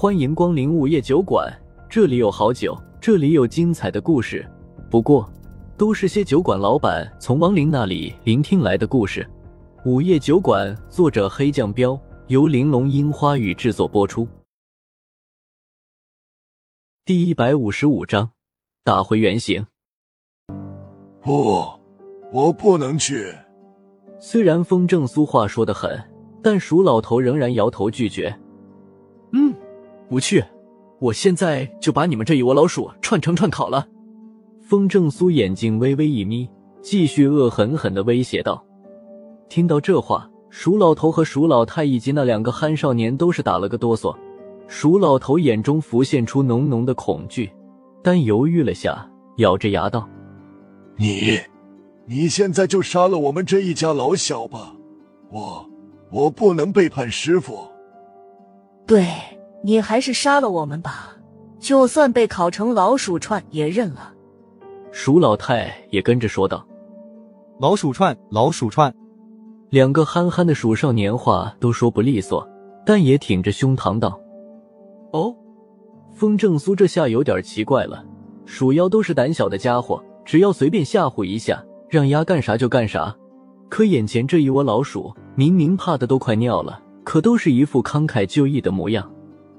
欢迎光临午夜酒馆，这里有好酒，这里有精彩的故事。不过，都是些酒馆老板从亡灵那里聆听来的故事。午夜酒馆，作者黑酱标，由玲珑樱花雨制作播出。第一百五十五章，打回原形。不，我不能去。虽然风正苏话说的狠，但鼠老头仍然摇头拒绝。嗯，不去，我现在就把你们这一窝老鼠串成串烤了。风正苏眼睛微微一眯，继续恶狠狠的威胁道。听到这话，鼠老头和鼠老太以及那两个憨少年都是打了个哆嗦。鼠老头眼中浮现出浓浓的恐惧，但犹豫了下，咬着牙道：“你。”你现在就杀了我们这一家老小吧，我我不能背叛师傅。对你还是杀了我们吧，就算被烤成老鼠串也认了。鼠老太也跟着说道：“老鼠串，老鼠串。”两个憨憨的鼠少年话都说不利索，但也挺着胸膛道：“哦。”风正苏这下有点奇怪了，鼠妖都是胆小的家伙，只要随便吓唬一下。让丫干啥就干啥，可眼前这一窝老鼠明明怕的都快尿了，可都是一副慷慨就义的模样，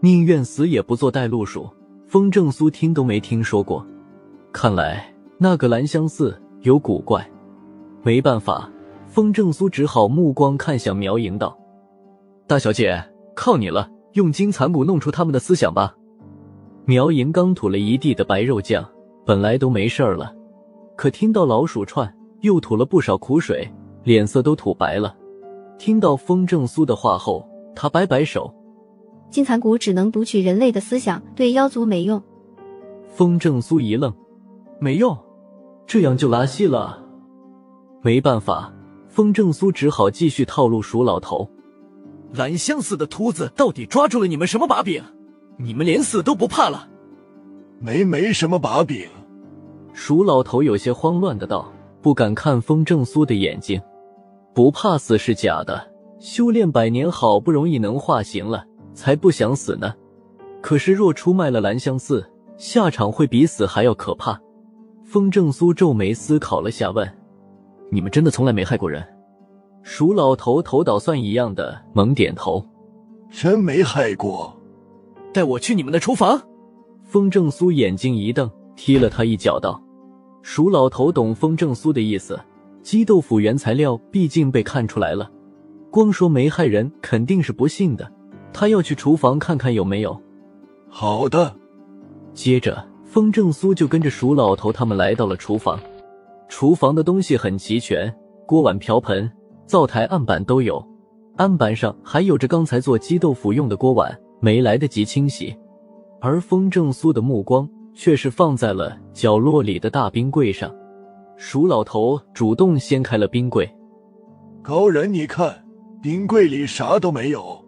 宁愿死也不做带路鼠。风正苏听都没听说过，看来那个兰香寺有古怪。没办法，风正苏只好目光看向苗莹道：“大小姐，靠你了，用金蚕蛊弄出他们的思想吧。”苗莹刚吐了一地的白肉酱，本来都没事儿了，可听到老鼠串。又吐了不少苦水，脸色都吐白了。听到风正苏的话后，他摆摆手：“金蚕蛊只能读取人类的思想，对妖族没用。”风正苏一愣：“没用？这样就拉稀了？”没办法，风正苏只好继续套路鼠老头：“蓝香寺的秃子到底抓住了你们什么把柄？你们连死都不怕了？”“没没什么把柄。”鼠老头有些慌乱的道。不敢看风正苏的眼睛，不怕死是假的。修炼百年，好不容易能化形了，才不想死呢。可是若出卖了兰香寺，下场会比死还要可怕。风正苏皱眉思考了下，问：“你们真的从来没害过人？”鼠老头头捣蒜一样的猛点头：“真没害过。”带我去你们的厨房。风正苏眼睛一瞪，踢了他一脚，道。鼠老头懂风正苏的意思，鸡豆腐原材料毕竟被看出来了，光说没害人肯定是不信的。他要去厨房看看有没有。好的。接着，风正苏就跟着鼠老头他们来到了厨房。厨房的东西很齐全，锅碗瓢盆、灶台、案板都有，案板上还有着刚才做鸡豆腐用的锅碗，没来得及清洗。而风正苏的目光。却是放在了角落里的大冰柜上，鼠老头主动掀开了冰柜。高人，你看，冰柜里啥都没有。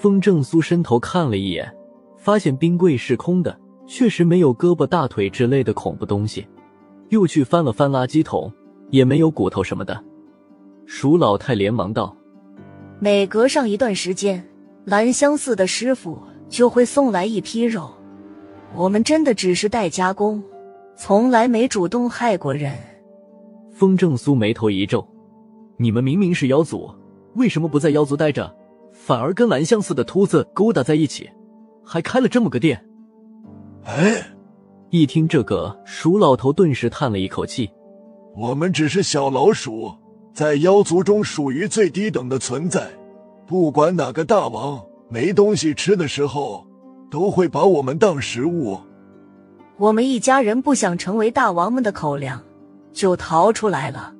风正苏伸头看了一眼，发现冰柜是空的，确实没有胳膊、大腿之类的恐怖东西。又去翻了翻垃圾桶，也没有骨头什么的。鼠老太连忙道：“每隔上一段时间，兰香寺的师傅就会送来一批肉。”我们真的只是代加工，从来没主动害过人。风正苏眉头一皱：“你们明明是妖族，为什么不在妖族待着，反而跟蓝相似的秃子勾搭在一起，还开了这么个店？”哎，一听这个，鼠老头顿时叹了一口气：“我们只是小老鼠，在妖族中属于最低等的存在。不管哪个大王没东西吃的时候。”都会把我们当食物。我们一家人不想成为大王们的口粮，就逃出来了。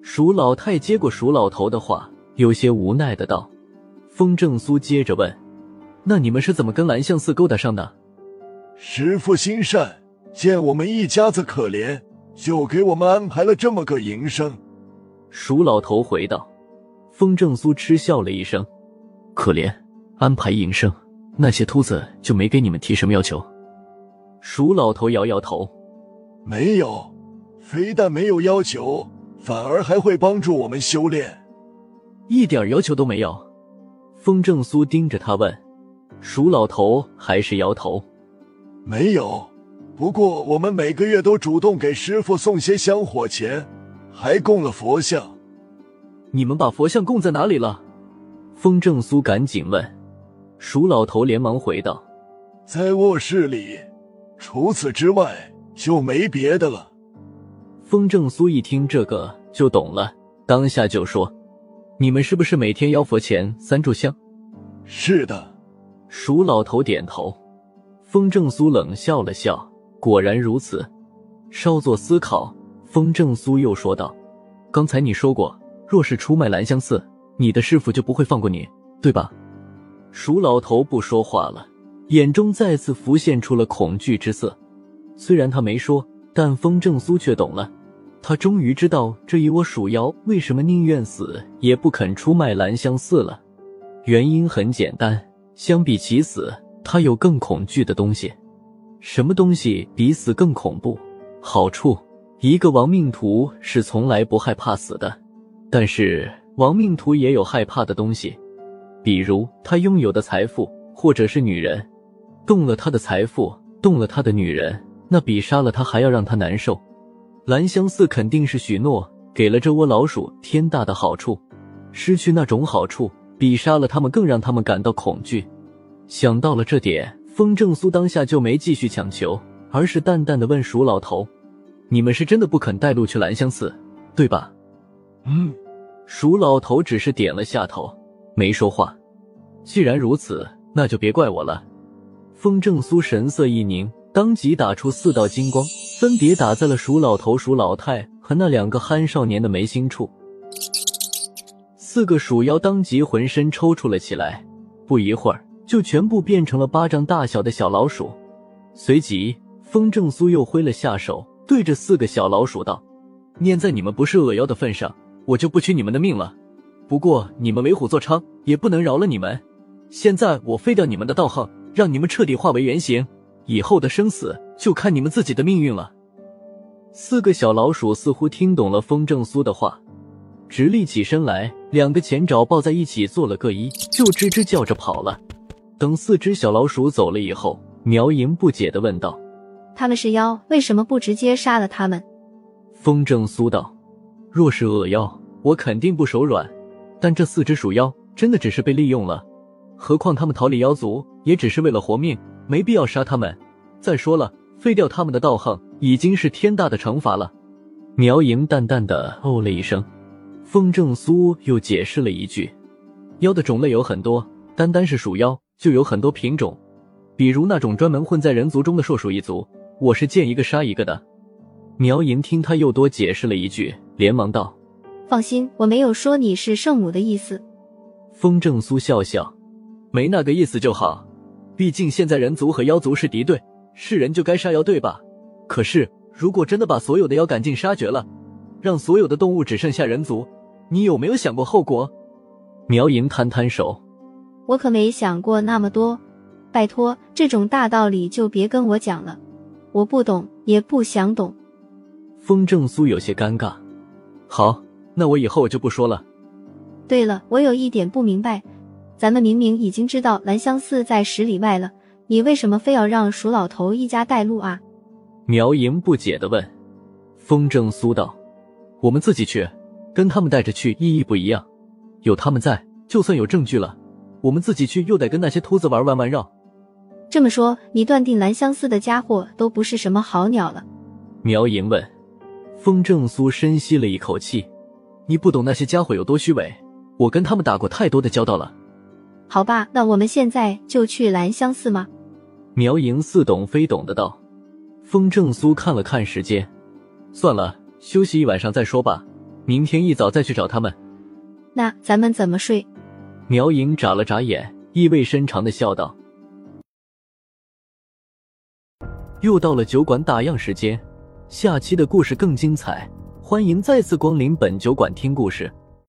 鼠老太接过鼠老头的话，有些无奈的道：“风正苏接着问，那你们是怎么跟蓝相寺勾搭上的？”师傅心善，见我们一家子可怜，就给我们安排了这么个营生。鼠老头回道。风正苏嗤笑了一声：“可怜，安排营生。”那些秃子就没给你们提什么要求？鼠老头摇摇头，没有，非但没有要求，反而还会帮助我们修炼，一点要求都没有。风正苏盯着他问，鼠老头还是摇头。没有，不过我们每个月都主动给师傅送些香火钱，还供了佛像。你们把佛像供在哪里了？风正苏赶紧问。鼠老头连忙回道：“在卧室里，除此之外就没别的了。”风正苏一听这个就懂了，当下就说：“你们是不是每天邀佛前三炷香？”“是的。”鼠老头点头。风正苏冷笑了笑，果然如此。稍作思考，风正苏又说道：“刚才你说过，若是出卖兰香寺，你的师傅就不会放过你，对吧？”鼠老头不说话了，眼中再次浮现出了恐惧之色。虽然他没说，但风正苏却懂了。他终于知道这一窝鼠妖为什么宁愿死也不肯出卖兰香寺了。原因很简单，相比起死，他有更恐惧的东西。什么东西比死更恐怖？好处，一个亡命徒是从来不害怕死的，但是亡命徒也有害怕的东西。比如他拥有的财富，或者是女人，动了他的财富，动了他的女人，那比杀了他还要让他难受。兰香寺肯定是许诺给了这窝老鼠天大的好处，失去那种好处，比杀了他们更让他们感到恐惧。想到了这点，风正苏当下就没继续强求，而是淡淡的问鼠老头：“你们是真的不肯带路去兰香寺，对吧？”“嗯。”鼠老头只是点了下头。没说话。既然如此，那就别怪我了。风正苏神色一凝，当即打出四道金光，分别打在了鼠老头、鼠老太和那两个憨少年的眉心处。四个鼠妖当即浑身抽搐了起来，不一会儿就全部变成了巴掌大小的小老鼠。随即，风正苏又挥了下手，对着四个小老鼠道：“念在你们不是恶妖的份上，我就不取你们的命了。”不过你们为虎作伥，也不能饶了你们。现在我废掉你们的道行，让你们彻底化为原形，以后的生死就看你们自己的命运了。四个小老鼠似乎听懂了风正苏的话，直立起身来，两个前爪抱在一起做了个揖，就吱吱叫着跑了。等四只小老鼠走了以后，苗莹不解的问道：“他们是妖，为什么不直接杀了他们？”风正苏道：“若是恶妖，我肯定不手软。”但这四只鼠妖真的只是被利用了，何况他们逃离妖族也只是为了活命，没必要杀他们。再说了，废掉他们的道行已经是天大的惩罚了。苗莹淡淡的哦了一声，风正苏又解释了一句：“妖的种类有很多，单单是鼠妖就有很多品种，比如那种专门混在人族中的硕鼠一族，我是见一个杀一个的。”苗莹听他又多解释了一句，连忙道。放心，我没有说你是圣母的意思。风正苏笑笑，没那个意思就好。毕竟现在人族和妖族是敌对，是人就该杀妖，对吧？可是如果真的把所有的妖赶尽杀绝了，让所有的动物只剩下人族，你有没有想过后果？苗莹摊摊手，我可没想过那么多。拜托，这种大道理就别跟我讲了，我不懂，也不想懂。风正苏有些尴尬。好。那我以后就不说了。对了，我有一点不明白，咱们明明已经知道兰香寺在十里外了，你为什么非要让鼠老头一家带路啊？苗莹不解的问。风正苏道：“我们自己去，跟他们带着去意义不一样。有他们在，就算有证据了，我们自己去又得跟那些秃子玩弯弯绕。”这么说，你断定兰相寺的家伙都不是什么好鸟了？苗莹问。风正苏深吸了一口气。你不懂那些家伙有多虚伪，我跟他们打过太多的交道了。好吧，那我们现在就去兰香寺吗？苗莹似懂非懂的道。风正苏看了看时间，算了，休息一晚上再说吧，明天一早再去找他们。那咱们怎么睡？苗莹眨了眨眼，意味深长的笑道。又到了酒馆打烊时间，下期的故事更精彩。欢迎再次光临本酒馆听故事。